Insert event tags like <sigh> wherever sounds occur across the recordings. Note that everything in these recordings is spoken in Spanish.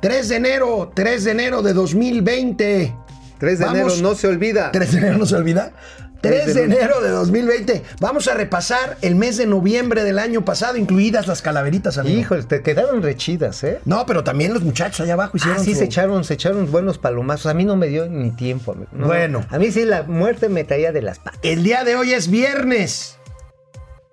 3 de enero, 3 de enero de 2020. 3 de Vamos. enero no se olvida. 3 de enero no se olvida. 3 de de enero de 2020. Vamos a repasar el mes de noviembre del año pasado, incluidas las calaveritas, amigo. Híjole, te quedaron rechidas, ¿eh? No, pero también los muchachos allá abajo hicieron Ah, sí, su- se echaron, se echaron buenos palomazos. A mí no me dio ni tiempo. amigo. No, Bueno. A mí sí la muerte me caía de las patas. El día de hoy es viernes.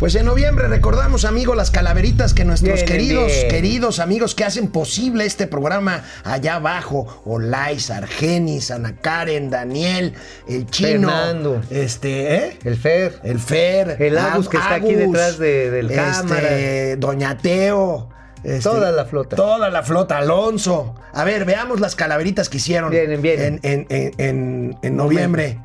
Pues en noviembre recordamos, amigos, las calaveritas que nuestros Bien, queridos, bien. queridos amigos que hacen posible este programa allá abajo, Olais, Argenis, Ana Karen, Daniel, el chino, Fernando. este, ¿eh? El Fer. El Fer, El Agus, que está aquí detrás de- del este, cámara. Doña Teo. este, Toda la flota. Toda la flota, Alonso. A ver, veamos las calaveritas que hicieron Vienen, vienen. En, en- en- en- en noviembre.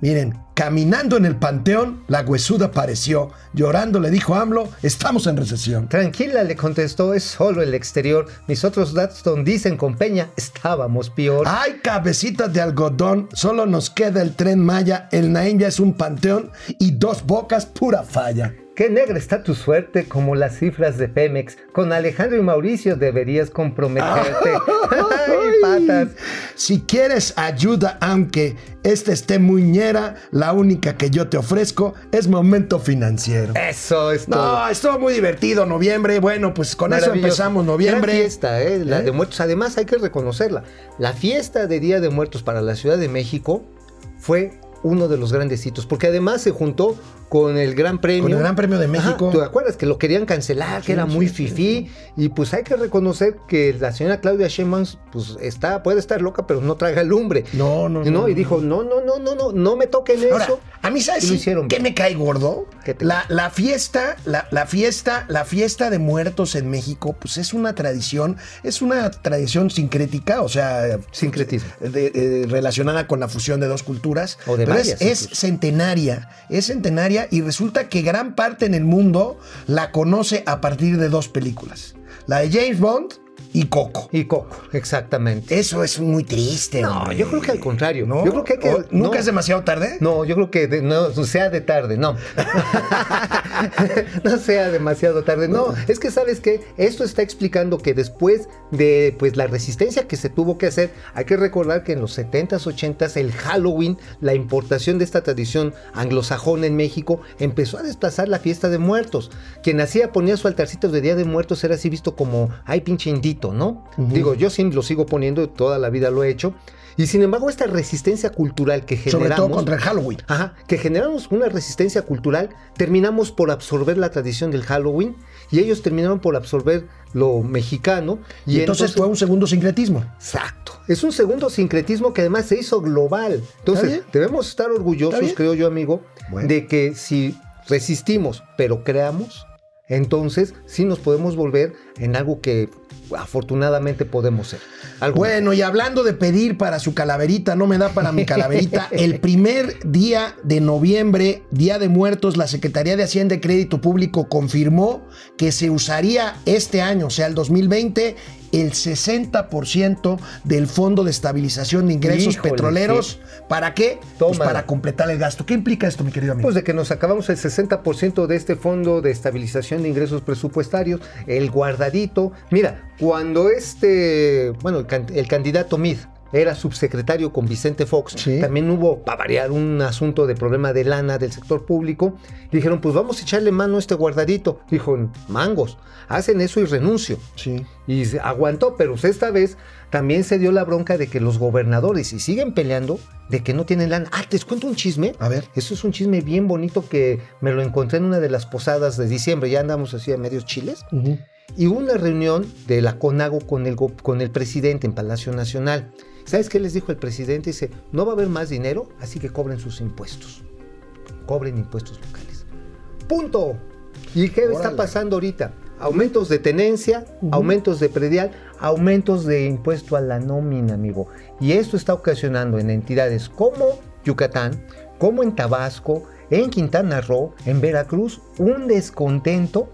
Miren, caminando en el panteón, la huesuda apareció. Llorando le dijo a AMLO, estamos en recesión. Tranquila, le contestó, es solo el exterior. Mis otros Datsun dicen con Peña, estábamos peor. Ay, cabecitas de algodón, solo nos queda el tren Maya, el Naín ya es un panteón y dos bocas pura falla. Qué negra está tu suerte, como las cifras de Pemex. Con Alejandro y Mauricio deberías comprometerte. <laughs> Ay, patas. Si quieres ayuda, aunque esta esté muy ñera, la única que yo te ofrezco es momento financiero. Eso es todo. No, estuvo muy divertido noviembre. Bueno, pues con eso empezamos noviembre. Gran fiesta, ¿eh? La ¿Eh? de muertos. Además, hay que reconocerla. La fiesta de Día de Muertos para la Ciudad de México fue uno de los grandes hitos, porque además se juntó con el Gran Premio. Con el Gran Premio de México. ¿Te acuerdas que lo querían cancelar, que era sí, muy sí, fifí? Y pues hay que reconocer que la señora Claudia Sheinbaum pues está, puede estar loca, pero no traiga lumbre. No, no, no, Y dijo, no, no, no, no, no, no me toquen Ahora, eso. A mí, ¿sabes sí qué me cae gordo? ¿Qué te- La, la fiesta, la, la fiesta, la fiesta de muertos en México, pues es una tradición, es una tradición sincrética, o sea, Sincretismo. de- de- relacionada con la fusión de dos culturas. O de pero es, varias, es incluso. centenaria, es centenaria y resulta que gran parte en el mundo la conoce a partir de dos películas, la de James Bond y Coco. Y Coco, exactamente. Eso es muy triste. No, hombre. yo creo que al contrario. ¿No? Yo creo que hay que. ¿O ¿Nunca no. es demasiado tarde? No, yo creo que de- no sea de tarde, no. <laughs> no sea demasiado tarde. No, es que sabes que esto está explicando que después de pues la resistencia que se tuvo que hacer, hay que recordar que en los 70s, 80s el Halloween, la importación de esta tradición anglosajona en México empezó a desplazar la fiesta de muertos. Quien hacía ponía su altarcito de Día de Muertos era así visto como ay pinche indito, ¿no? Digo, yo sí lo sigo poniendo, toda la vida lo he hecho. Y sin embargo, esta resistencia cultural que generamos. Sobre todo contra el Halloween. Ajá, que generamos una resistencia cultural, terminamos por absorber la tradición del Halloween y ellos terminaron por absorber lo mexicano. Y, entonces, fue un segundo sincretismo. Exacto. Es un segundo sincretismo que además se hizo global. ¿Está Entonces, debemos estar ¿Está orgullosos, creo yo, amigo, Bueno. de que si resistimos, pero creamos, entonces sí nos podemos volver en algo que afortunadamente podemos ser. Bueno, y hablando de pedir para su calaverita, no me da para mi calaverita. <laughs> El primer día de noviembre, Día de Muertos, la Secretaría de Hacienda y Crédito Público confirmó que se usaría este año, o sea, el 2020, el 60% del Fondo de Estabilización de Ingresos Híjole, Petroleros. ¿Para qué? Pues para completar el gasto. ¿Qué implica esto, mi querido amigo? Pues de que nos acabamos el 60% de este fondo de estabilización de ingresos presupuestarios, el guardadito. Mira, cuando este, bueno, el, can- el candidato Mid era subsecretario con Vicente Fox, Sí. también hubo, para variar, un asunto de problema de lana del sector público. Dijeron, pues vamos a echarle mano a este guardadito. Dijo, mangos, hacen eso y renuncio. sí. Y aguantó, pero pues esta vez también se dio la bronca de que los gobernadores, y siguen peleando, de que no tienen lana. Ah, les cuento un chisme. A ver. Eso es un chisme bien bonito que me lo encontré en una de las posadas de diciembre. Ya andamos así a medios chiles. Ujú. Y hubo una reunión de la CONAGO con el, con el presidente en Palacio Nacional. ¿Sabes qué les dijo el presidente? Dice, no va a haber más dinero, así que cobren sus impuestos. Cobren impuestos locales. Punto. ¿Y qué está pasando ahorita? Aumentos de tenencia, aumentos de predial, aumentos de impuesto a la nómina, amigo. Y esto está ocasionando en entidades como Yucatán, como en Tabasco, en Quintana Roo, en Veracruz, un descontento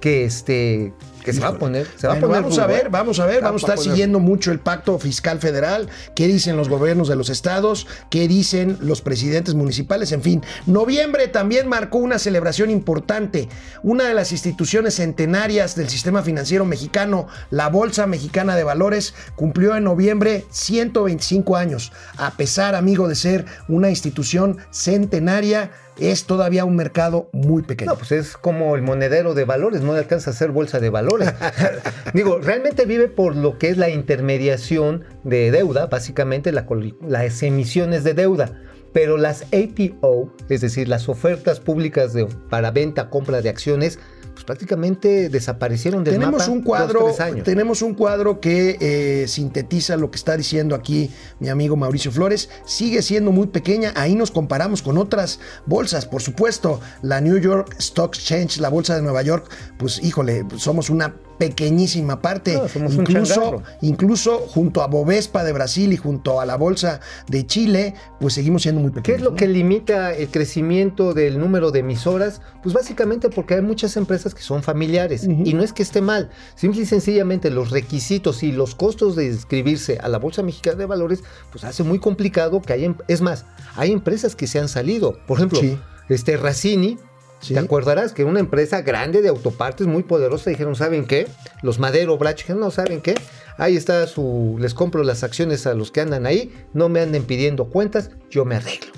que este que se va a poner, se va Bueno, a poner vamos a ver, vamos a ver, Va- vamos a estar poner- siguiendo mucho el pacto fiscal federal, qué dicen los gobiernos de los estados, qué dicen los presidentes municipales, en fin. Noviembre también marcó una celebración importante. Una de las instituciones centenarias del sistema financiero mexicano, la Bolsa Mexicana de Valores, cumplió en noviembre 125 años. A pesar, amigo, de ser una institución centenaria, es todavía un mercado muy pequeño. No, pues es como el monedero de valores, no le alcanza a ser bolsa de valores. <laughs> Digo, realmente vive por lo que es la intermediación de deuda, básicamente la las emisiones de deuda. Pero las APO, es decir, las ofertas públicas de, para venta, compra de acciones, pues prácticamente desaparecieron del tenemos mapa un cuadro, tres años. tenemos un cuadro que eh, sintetiza lo que está diciendo aquí mi amigo Mauricio Flores. Sigue siendo muy pequeña. Ahí nos comparamos con otras bolsas, por supuesto. La New York Stock Exchange, la bolsa de Nueva York, pues híjole, somos una pequeñísima parte. No, incluso, incluso junto a Bovespa de Brasil y junto a la bolsa de Chile, pues seguimos siendo muy pequeños. ¿Qué es lo ¿no? que limita el crecimiento del número de emisoras? Pues básicamente porque hay muchas empresas que son familiares y no es que esté mal, simple y sencillamente los requisitos y los costos de inscribirse a la Bolsa Mexicana de Valores pues hace muy complicado que haya, em- es más, hay empresas que se han salido, por ejemplo, Sí. este Racini, Sí. ¿Te acordarás que una empresa grande de autopartes muy poderosa dijeron, ¿saben qué? Los Madero Brach dijeron, no, ¿saben qué? Ahí está su, les compro las acciones a los que andan ahí, no me anden pidiendo cuentas, yo me arreglo.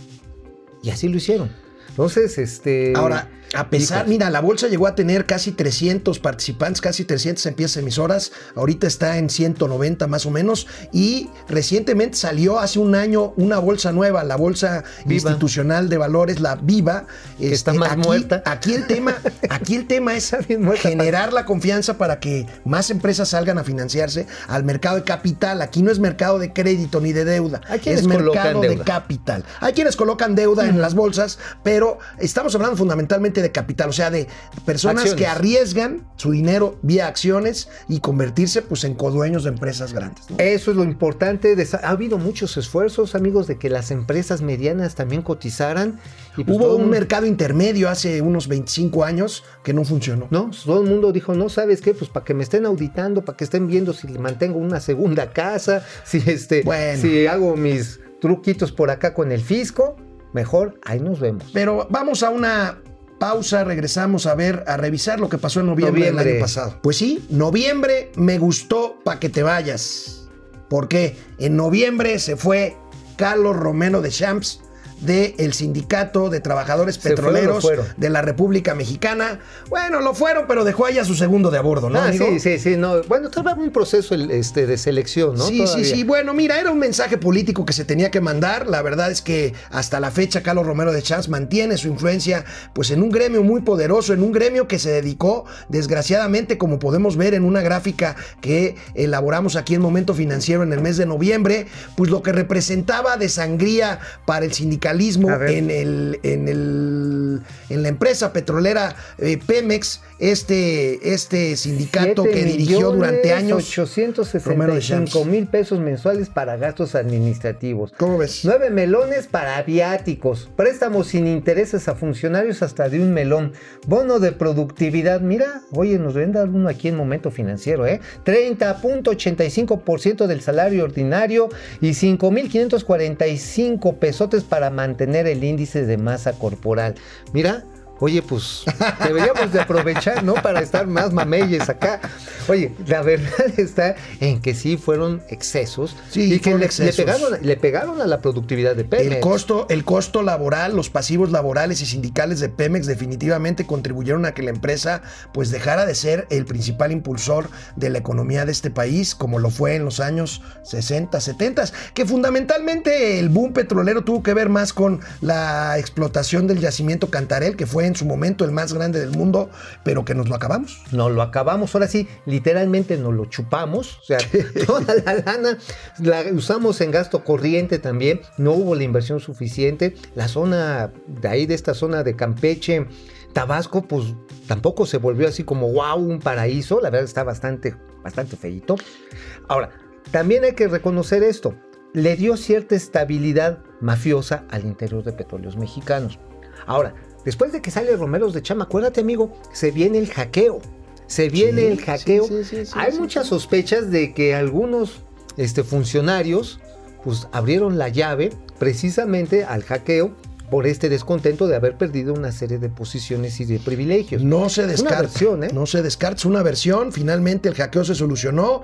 Y así lo hicieron. Entonces, este... Ahora, a pesar, mira, la bolsa llegó a tener casi 300 participantes, casi 300 empresas emisoras, ahorita está en 190 más o menos, y recientemente salió hace un año una bolsa nueva, la Bolsa Viva. Institucional de Valores, la Viva. este, Que está más aquí, muerta. Aquí el tema, <laughs> aquí el tema es generar la confianza para que más empresas salgan a financiarse al mercado de capital. Aquí no es mercado de crédito ni de deuda, Hay quienes es mercado de capital. Hay quienes colocan deuda en las bolsas, pero estamos hablando fundamentalmente de capital, o sea, de personas Acciones. que arriesgan su dinero vía acciones y convertirse pues en codueños de empresas grandes. ¿no? Eso es lo importante. de ha habido muchos esfuerzos, amigos, de que las empresas medianas también cotizaran. Y pues Hubo un mundo- mercado intermedio hace unos 25 años que no funcionó. ¿no? Todo el mundo dijo, no, ¿sabes qué? Pues para que me estén auditando, para que estén viendo si le mantengo una segunda casa, <laughs> si este, Bueno. si hago mis truquitos por acá con el fisco, mejor ahí nos vemos. Pero vamos a una pausa, regresamos a ver, a revisar lo que pasó en noviembre, del año pasado. Pues sí, noviembre me gustó para que te vayas. Porque en noviembre se fue Carlos Romero de Champs del Sindicato de Trabajadores ¿Se fueron o Petroleros fueron? de la República Mexicana. Bueno, lo fueron, pero dejó ahí a su segundo de a bordo, ¿no? ah, amigo? sí, sí, sí, no. Bueno, todavía un proceso este, de selección, ¿no? Sí, Todavía. sí, sí. Bueno, mira, era un mensaje político que se tenía que mandar. La verdad es que hasta la fecha Carlos Romero de Champs mantiene su influencia pues en un gremio muy poderoso, en un gremio que se dedicó, desgraciadamente, como podemos ver en una gráfica que elaboramos aquí en Momento Financiero en el mes de noviembre, pues lo que representaba de sangría para el sindicalismo en el, en el en la empresa petrolera eh, Pemex, este, este sindicato que dirigió durante años. Romero de Champs. 865 mil pesos mensuales para gastos administrativos. ¿Cómo ves? Nueve melones para viáticos. Préstamos sin intereses a funcionarios hasta de un melón. Bono de productividad. Mira, oye, nos venda uno aquí en momento financiero, ¿eh? 30.85% del salario ordinario y 5.545 pesotes para mantener el índice de masa corporal. Mira. Oye, pues deberíamos de aprovechar, ¿no? Para estar más mameyes acá. Oye, la verdad <laughs> está en que sí fueron excesos Sí, y que le, excesos. le pegaron, le pegaron a la productividad de Pemex. El costo, el costo laboral, los pasivos laborales y sindicales de Pemex definitivamente contribuyeron a que la empresa pues dejara de ser el principal impulsor de la economía de este país, como lo fue en los años 60, 70, que fundamentalmente el boom petrolero tuvo que ver más con la explotación del yacimiento Cantarel, que fue en su momento el más grande del mundo, pero que nos lo acabamos. Nos lo acabamos, ahora sí, literalmente nos lo chupamos. O sea, <laughs> toda la lana la usamos en gasto corriente también. No hubo la inversión suficiente. La zona de ahí, de esta zona de Campeche, Tabasco, pues tampoco se volvió así como wow, un paraíso. La verdad está bastante, bastante feito. Ahora, también hay que reconocer esto. le dio cierta estabilidad mafiosa al interior de petróleos mexicanos. Ahora, después de que sale Romeros de Chama, acuérdate amigo, se viene el hackeo. Se viene Sí, el hackeo. sí, sí, sí, Hay muchas sospechas de que algunos este, funcionarios pues, abrieron la llave precisamente al hackeo por este descontento de haber perdido una serie de posiciones y de privilegios. No se Una descarta. versión, ¿eh? No se descarta. Es una versión. Finalmente el hackeo se solucionó.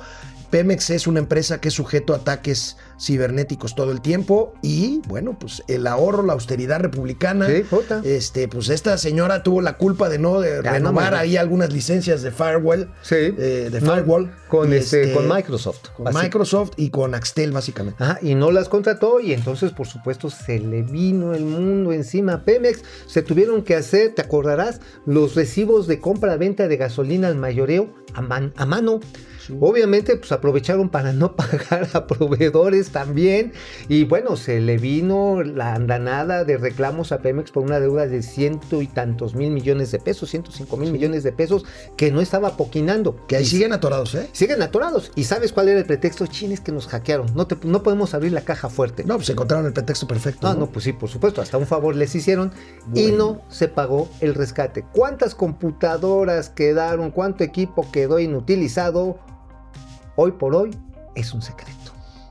Pemex es una empresa que es sujeto a ataques cibernéticos todo el tiempo. Y bueno, pues el ahorro, la austeridad republicana. Sí. Este, pues esta señora tuvo la culpa de no de Ya, renovar no ahí algunas licencias de firewall. Sí. eh, de No, firewall. con, Y este, con Microsoft. Con Microsoft y con Axtel, básicamente. Ajá, y no las contrató y entonces por supuesto se le vino el mundo encima a Pemex. Se tuvieron que hacer, te acordarás, los recibos de compra-venta de gasolina al mayoreo a, man- a mano. Obviamente pues aprovecharon para no <laughs> pagar a proveedores también y bueno, se le vino la andanada de reclamos a Pemex por una deuda de ciento y tantos mil millones de pesos, 105 mil millones de pesos que no estaba poquinando. Que ahí Y siguen atorados, ¿eh? Siguen atorados. ¿Y sabes cuál era el pretexto? Chines que nos hackearon. No, te- no podemos abrir la caja fuerte. No, pues encontraron el pretexto perfecto. Ah, ¿no? no, pues sí, por supuesto, hasta un favor les hicieron y no se pagó el rescate. ¿Cuántas computadoras quedaron? ¿Cuánto equipo quedó inutilizado? Hoy por hoy es un secreto.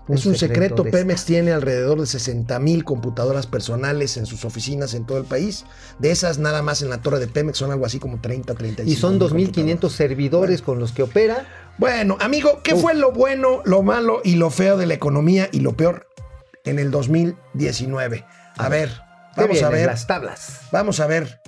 Es un secreto, Pemex tiene alrededor de 60 mil computadoras personales en sus oficinas en todo el país. De esas, nada más en la torre de Pemex son algo así como 30, 35. Y son mil 2.500 computadoras. servidores con los que opera. Bueno, amigo, ¿qué Uf. fue lo bueno, lo malo y lo feo de la economía y lo peor en el 2019? A ver, ¿Qué vamos a ver, Las tablas. vamos a ver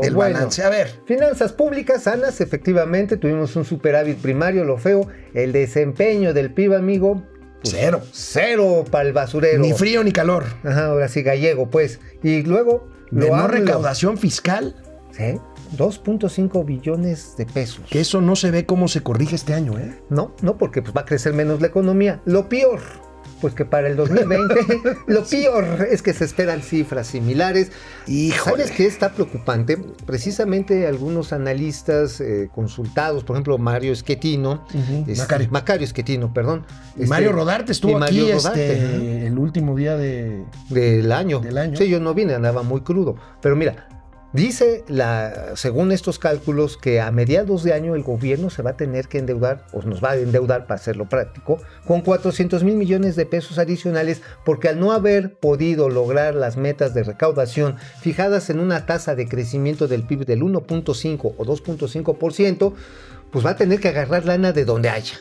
el bueno. balance. A ver, Finanzas públicas sanas, efectivamente, tuvimos un superávit primario, lo feo. El desempeño del PIB, amigo. pues, cero. Cero para el basurero. Ni frío ni calor. Ajá, ahora sí, gallego, pues. Y luego. De lo no recaudación fiscal, Sí, 2.5 billones de pesos. que eso no se ve cómo se corrige este año, ¿eh? No, no, porque pues, va a crecer menos la economía. Lo peor, pues que para el 2020, <laughs> lo peor es que se esperan cifras similares. Híjole. ¿Sabes qué está preocupante? Precisamente algunos analistas eh, consultados, por ejemplo, Mario Esquetino, este, Macario. Esquetino, perdón. Y este, Mario Rodarte estuvo y Mario aquí Rodarte, este, ajá. el último día de... del año. Del año. Sí, yo no vine, andaba muy crudo. Pero mira, dice la, según estos cálculos que a mediados de año el gobierno se va a tener que endeudar, o nos va a endeudar para hacerlo práctico, con 400 mil millones de pesos adicionales, porque al no haber podido lograr las metas de recaudación fijadas en una tasa de crecimiento del PIB del 1.5 o 2.5%, pues va a tener que agarrar lana de donde haya.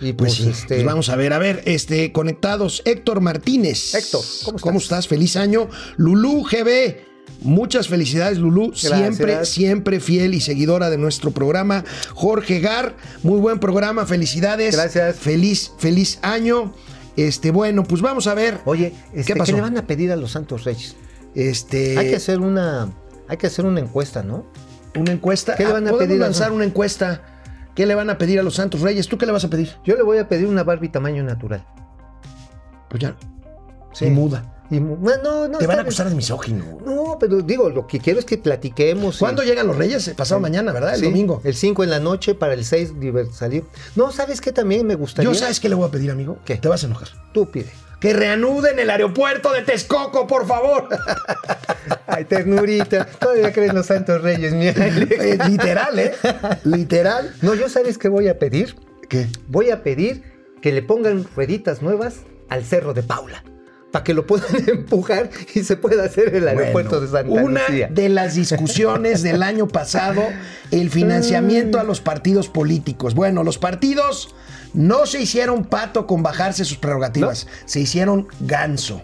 Y Pues, pues, sí, este, pues vamos a ver, a ver, este, conectados, Héctor Martínez. Héctor, ¿cómo estás? Feliz año. Lulú GB, muchas felicidades, Lulú. Siempre, Gracias. siempre fiel y seguidora de nuestro programa. Jorge Gar, muy buen programa, felicidades. Gracias. Feliz, feliz año. Este, bueno, pues vamos a ver. Oye, este, ¿qué, pasó? le van a pedir a los Santos Reyes? Este, Hay que hacer una, hay que hacer una encuesta, ¿no? una encuesta. ¿Qué le van a Ah, pedir a- lanzar una encuesta. ¿Qué le van a pedir a los Santos Reyes? ¿Tú qué le vas a pedir? Yo le voy a pedir una Barbie tamaño natural. Pues ya. Sí. Y muda. Y no, Te van a acusar de misógino. No, pero digo, lo que quiero es que platiquemos. y- ¿Cuándo llegan los Reyes? Pasado mañana, ¿verdad? El Sí, domingo. El 5 en la noche para el 6 salir. No, ¿sabes qué también me gustaría? Yo sabes qué le voy a pedir, amigo. ¿Qué? Te vas a enojar. Tú pide. Que reanuden el aeropuerto de Texcoco, por favor. <laughs> Ay, ternurita. Todavía creen los Santos Reyes, Alex. <laughs> Eh, Literal, ¿eh? Literal. No, yo sabes qué voy a pedir. ¿Qué? Voy a pedir que le pongan rueditas nuevas al Cerro de Paula. Para que lo puedan <laughs> empujar y se pueda hacer el aeropuerto Bueno, de Santa una Lucía. de las discusiones del <laughs> año pasado, el financiamiento a los partidos políticos. Bueno, los partidos no se hicieron pato con bajarse sus prerrogativas, se hicieron ganso.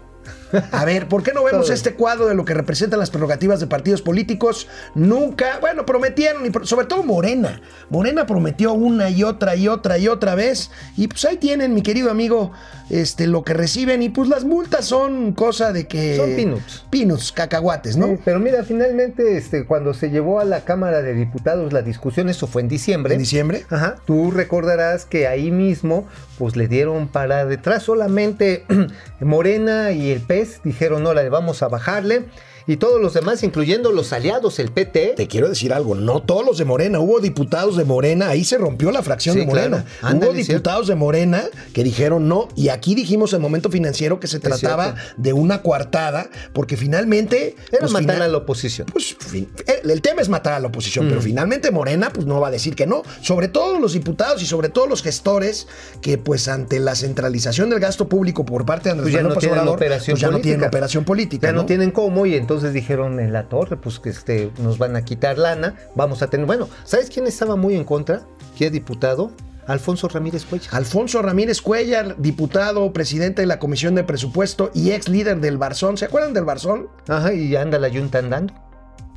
A ver, ¿por qué no vemos este cuadro de lo que representan las prerrogativas de partidos políticos? Nunca, bueno, prometieron, y sobre todo Morena. Morena prometió una y otra y otra y otra vez. Y pues ahí tienen, mi querido amigo, este, lo que reciben. Y pues las multas son cosa de que. Son peanuts. Peanuts, cacahuates, ¿no? Sí, pero mira, finalmente, este, cuando se llevó a la Cámara de Diputados la discusión, eso fue en diciembre. En diciembre. Ajá. Tú recordarás que ahí mismo, pues le dieron para detrás solamente <clears throat> Morena y el PES dijeron, órale, vamos a bajarle. Y todos los demás, incluyendo los aliados, el PT. Te quiero decir algo, no todos los de Morena, hubo diputados de Morena, ahí se rompió la fracción Sí, de Morena. claro. Ándale, hubo diputados de Morena que dijeron no, y aquí dijimos en momento financiero que se trataba de una coartada, porque finalmente... Era pues, matar final- a la oposición. Pues el, el tema es matar a la oposición, Mm. pero finalmente Morena pues no va a decir que no. Sobre todo los diputados y sobre todo los gestores que pues ante la centralización del gasto público por parte de Andrés Pues ya Manuel no López tienen Obrador, pues ya no tienen operación política. Ya no ¿no? tienen cómo y entonces dijeron en la torre, pues que este, nos van a quitar lana, vamos a tener... Bueno, ¿sabes quién estaba muy en contra? ¿Quién es diputado? Alfonso Ramírez Cuellar. Alfonso Ramírez Cuellar, diputado, presidente de la Comisión de Presupuesto y ex líder del Barzón. ¿Se acuerdan del Barzón? Ajá, y anda la Junta andando.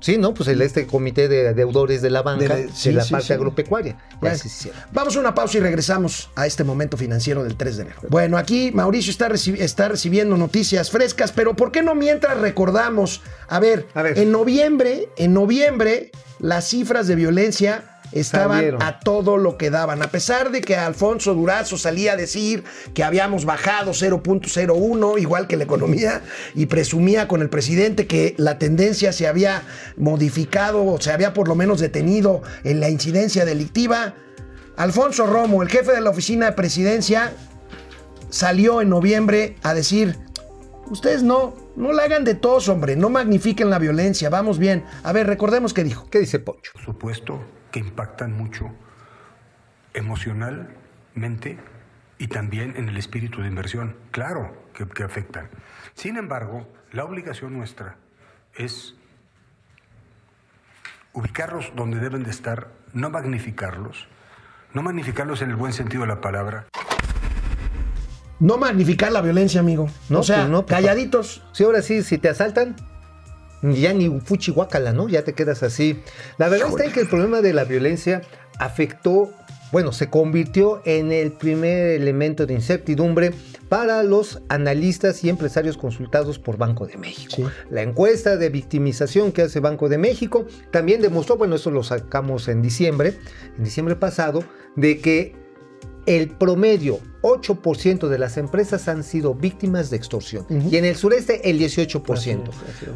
Sí, ¿no? Pues el, este comité de deudores de la banca, De- de, sí, la sí, parte sí. agropecuaria. Ya se. Vamos a una pausa y regresamos a este momento financiero del 3 de enero. Bueno, aquí Mauricio está, reci- está recibiendo noticias frescas, pero ¿por qué no mientras recordamos? A ver, A ver. en noviembre, en noviembre, las cifras de violencia estaban Salieron. a todo lo que daban. A pesar de que Alfonso Durazo salía a decir que habíamos bajado 0.01, igual que la economía, y presumía con el presidente que la tendencia se había modificado o se había por lo menos detenido en la incidencia delictiva, Alfonso Romo, el jefe de la oficina de presidencia, salió en noviembre a decir, ustedes no, no la hagan de tos, hombre, no magnifiquen la violencia, vamos bien. A ver, recordemos qué dijo. ¿Qué dice Poncho? por supuesto, que impactan mucho emocionalmente y también en el espíritu de inversión. Claro que, que afectan. Sin embargo, la obligación nuestra es ubicarlos donde deben de estar, no magnificarlos, no magnificarlos en el buen sentido de la palabra, No magnificar la violencia, amigo. No, o sea, pues no, pues, calladitos. Sí, ahora sí, si te asaltan, ya ni fuchi guácala, ¿no? Ya te quedas así. La verdad está en que el problema de la violencia afectó, bueno, se convirtió en el primer elemento de incertidumbre para los analistas y empresarios consultados por Banco de México. Sí. La encuesta de victimización que hace Banco de México también demostró, bueno, eso lo sacamos en diciembre, en diciembre pasado, de que el promedio, 8% de las empresas han sido víctimas de extorsión. Y en el sureste, el 18%.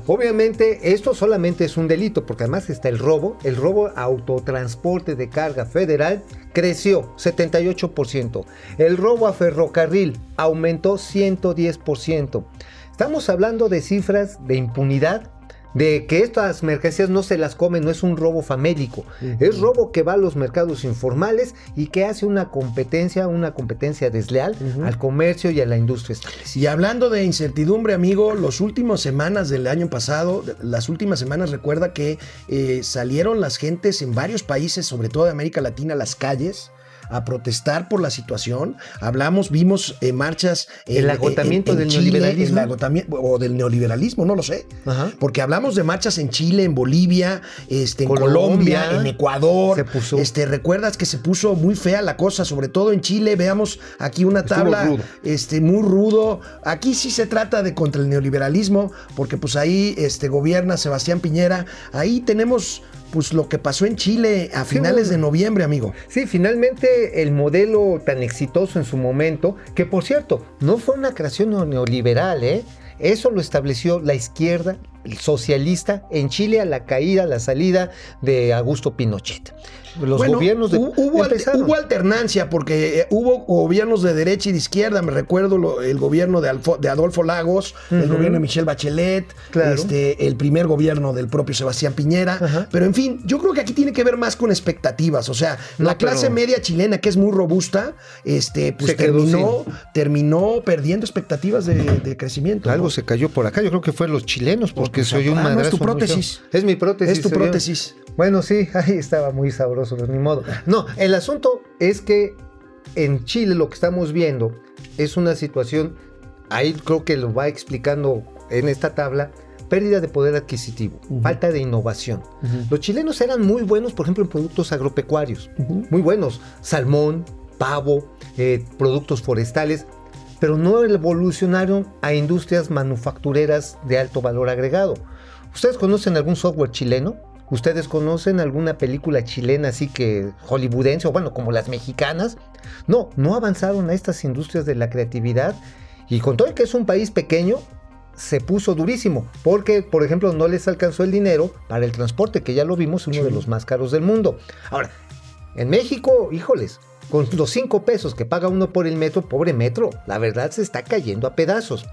Obviamente, esto solamente es un delito, porque además está el robo. El robo a autotransporte de carga federal creció 78%. El robo a ferrocarril aumentó 110%. Estamos hablando de cifras de impunidad de que estas mercancías no se las comen, no es un robo famélico, es robo que va a los mercados informales y que hace una competencia, una competencia desleal al comercio y a la industria establecida. Y hablando de incertidumbre, amigo, las últimas semanas del año pasado, las últimas semanas recuerda que eh, salieron las gentes en varios países, sobre todo de América Latina, a las calles a protestar por la situación. Hablamos, vimos eh, marchas. El agotamiento del Chile, neoliberalismo. el agotamiento, o del neoliberalismo, no lo sé. Ajá. Porque hablamos de marchas en Chile, en Bolivia, este, en Colombia. Colombia, en Ecuador. Se puso- Este, recuerdas que se puso muy fea la cosa, sobre todo en Chile. Veamos aquí una tabla rudo. este, muy rudo. Aquí sí se trata de contra el neoliberalismo, porque pues ahí este, gobierna Sebastián Piñera. Ahí tenemos pues lo que pasó en Chile a finales de noviembre, amigo. Sí, finalmente el modelo tan exitoso en su momento, que por cierto, no fue una creación neo- neoliberal, ¿eh? Eso lo estableció la izquierda socialista en Chile a la caída, a la salida de Augusto Pinochet. Los Bueno, gobiernos de, hu- hubo, al- hubo alternancia porque eh, hubo gobiernos de derecha y de izquierda. Me recuerdo el gobierno de, Alfo- de Adolfo Lagos, el gobierno de Michelle Bachelet, Claro. este, el primer gobierno del propio Sebastián Piñera. Pero en fin, yo creo que aquí tiene que ver más con expectativas. O sea, No, la clase pero- media chilena, que es muy robusta, este, pues Se terminó, terminó perdiendo expectativas de, de crecimiento. Algo ¿no? se cayó por acá, yo creo que fue los chilenos, porque Pues, se oyó un ah, no, es tu prótesis. Es mi prótesis. Es tu prótesis. Bueno, sí, <laughs> ahí estaba muy sabroso, ni modo. No, el asunto es que en Chile lo que estamos viendo es una situación, ahí creo que lo va explicando en esta tabla, pérdida de poder adquisitivo, falta de innovación. Los chilenos eran muy buenos, por ejemplo, en productos agropecuarios, muy buenos, salmón, pavo, eh, productos forestales, pero no evolucionaron a industrias manufactureras de alto valor agregado. ¿Ustedes conocen algún software chileno? ¿Ustedes conocen alguna película chilena así que hollywoodense o bueno, como las mexicanas? No, no avanzaron a estas industrias de la creatividad y con todo el que es un país pequeño, se puso durísimo, porque, por ejemplo, no les alcanzó el dinero para el transporte, que ya lo vimos, uno de los más caros del mundo. Ahora, en México, híjoles, con los cinco pesos que paga uno por el metro, pobre metro, la verdad se está cayendo a pedazos.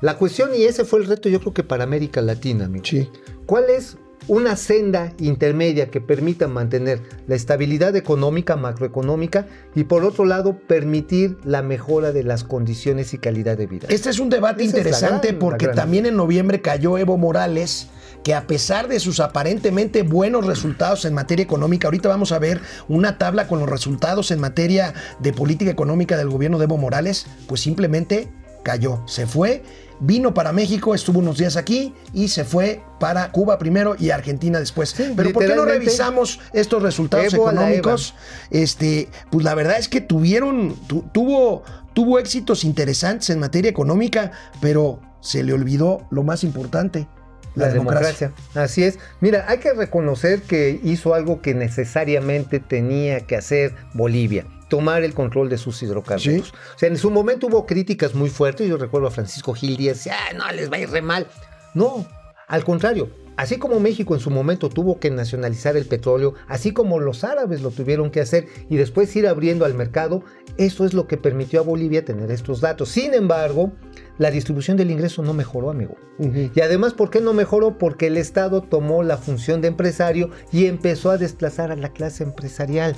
La cuestión, y ese fue el reto, yo creo que para América Latina, amigo. Sí. ¿Cuál es una senda intermedia que permita mantener la estabilidad económica, macroeconómica, y por otro lado, permitir la mejora de las condiciones y calidad de vida? Este es un debate Esa interesante gran- porque también en noviembre cayó Evo Morales, que a pesar de sus aparentemente buenos resultados en materia económica, ahorita vamos a ver una tabla con los resultados en materia de política económica del gobierno de Evo Morales, pues simplemente cayó, se fue, vino para México, estuvo unos días aquí y se fue para Cuba primero y Argentina después. Pero ¿por qué no revisamos estos resultados Evo económicos? Este, pues la verdad es que tuvieron, tu- tuvo, tuvo éxitos interesantes en materia económica, pero se le olvidó lo más importante, la, La democracia. democracia. Así es. Mira, hay que reconocer que hizo algo que necesariamente tenía que hacer Bolivia. Tomar el control de sus hidrocarburos. Sí. O sea, en su momento hubo críticas muy fuertes. Yo recuerdo a Francisco Gil Díaz, ah, no, les va a ir re mal. No, al contrario. Así como México en su momento tuvo que nacionalizar el petróleo, así como los árabes lo tuvieron que hacer y después ir abriendo al mercado, eso es lo que permitió a Bolivia tener estos datos. Sin embargo, la distribución del ingreso no mejoró, amigo. Y además, ¿por qué no mejoró? Porque el Estado tomó la función de empresario y empezó a desplazar a la clase empresarial.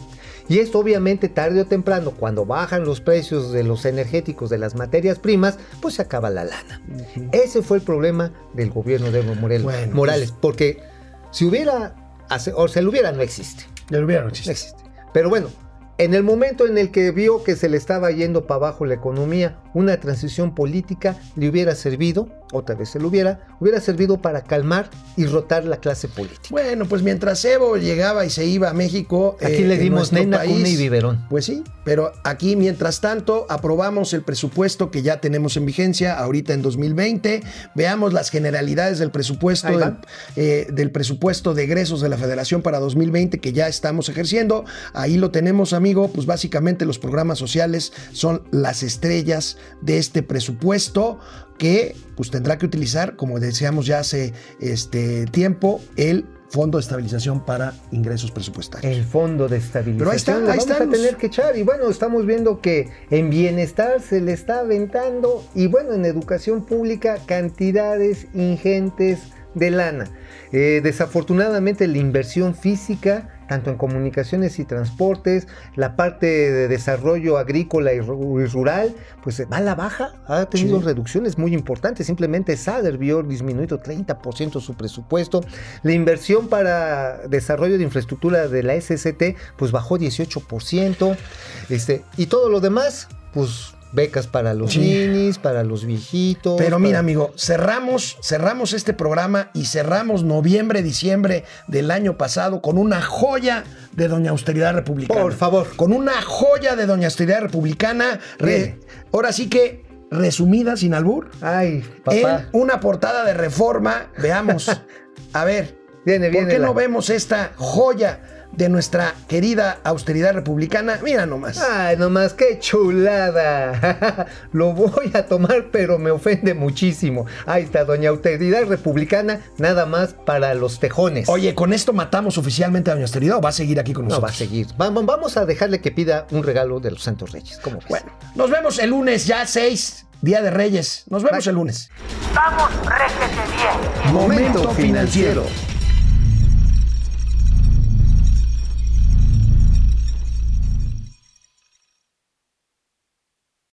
Y esto obviamente tarde o temprano, cuando bajan los precios de los energéticos, de las materias primas, pues se acaba la lana. Ese fue el problema del gobierno de Evo Morales, Bueno, Morales, porque si hubiera, o se lo hubiera, no existe. Ya lo hubieran No existe. existe. Pero bueno, en el momento en el que vio que se le estaba yendo para abajo la economía, una transición política le hubiera servido, otra vez se lo hubiera, hubiera servido para calmar y rotar la clase política. Bueno, pues mientras Evo llegaba y se iba a México. Aquí eh, le dimos nena, país, cuna y biberón. Pues sí, pero aquí mientras tanto aprobamos el presupuesto que ya tenemos en vigencia ahorita en 2020. Veamos las generalidades del presupuesto del, eh, del presupuesto de egresos de la Federación para 2020 que ya estamos ejerciendo. Ahí lo tenemos, amigo. Pues básicamente los programas sociales son las estrellas de este presupuesto que pues tendrá que utilizar, como decíamos ya hace este tiempo, el Fondo de Estabilización para Ingresos Presupuestarios. El fondo de estabilización. Pero ahí está, ahí vamos estamos. a tener que echar. Y bueno, estamos viendo que en bienestar se le está aventando. Y bueno, en educación pública, cantidades ingentes de lana. Eh, desafortunadamente, la inversión física, tanto en comunicaciones y transportes, la parte de desarrollo agrícola y ru- y rural, pues va a la baja. Ha tenido Sí. reducciones muy importantes. Simplemente SADER vio disminuido 30% su presupuesto. La inversión para desarrollo de infraestructura de la SST, pues bajó 18%. Este, y todo lo demás, pues becas para los Sí. ninis, para los viejitos. Pero mira, para- amigo, cerramos, cerramos este programa y cerramos noviembre, diciembre del año pasado con una joya de Doña Austeridad Republicana. Por favor. Con una joya de Doña Austeridad Republicana. re- ahora sí que resumida, sin albur, Ay, en papá. una portada de reforma. Veamos. <laughs> A ver, Viene, ¿por viene qué la- no vemos esta joya de nuestra querida austeridad republicana? Mira nomás. Ay, nomás, qué chulada. <laughs> Lo voy a tomar, pero me ofende muchísimo. Ahí está, doña Autoridad Republicana, nada más para los tejones. Oye, ¿con esto matamos oficialmente a Doña Austeridad o va a seguir aquí con no nosotros? va a seguir. Vamos, vamos a dejarle que pida un regalo de los Santos Reyes. ¿Cómo ves? Bueno, nos vemos el lunes, ya 6, Día de Reyes. Nos vemos Bye. el lunes. Vamos, réjete bien. Momento financiero.